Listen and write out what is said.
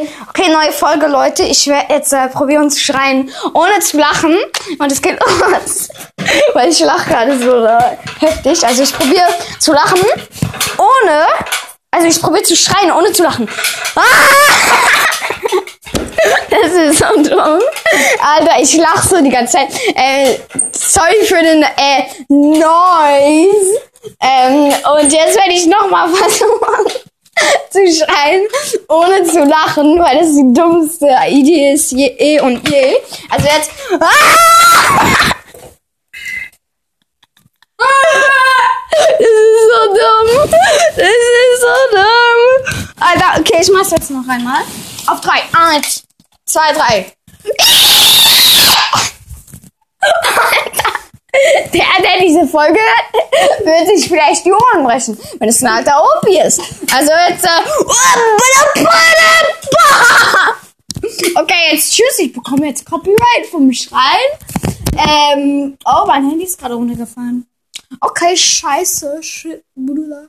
Okay, neue Folge, Leute. Ich werde jetzt äh, probieren zu schreien, ohne zu lachen. Und es geht los. Weil ich lache gerade so äh, heftig. Also ich probiere zu lachen, ohne. Also ich probiere zu schreien, ohne zu lachen. Ah! Das ist so dumm. Alter, ich lache so die ganze Zeit. Äh, sorry für den äh, Noise. Ähm, und jetzt werde ich nochmal versuchen zu schreien, ohne zu lachen, weil das die dummste Idee ist je eh und je. Also jetzt. Ah! Das ist so dumm. Das ist so dumm. Alter, okay, ich mach's jetzt noch einmal. Auf drei. Eins, zwei, drei. Alter. Der, der diese Folge hört, wird sich vielleicht die Ohren brechen, wenn es ein alter Opi ist. Also jetzt, äh, Okay, jetzt tschüss, ich bekomme jetzt Copyright vom Schreien. Ähm, oh, mein Handy ist gerade runtergefallen. Okay, scheiße, shit, Bruder.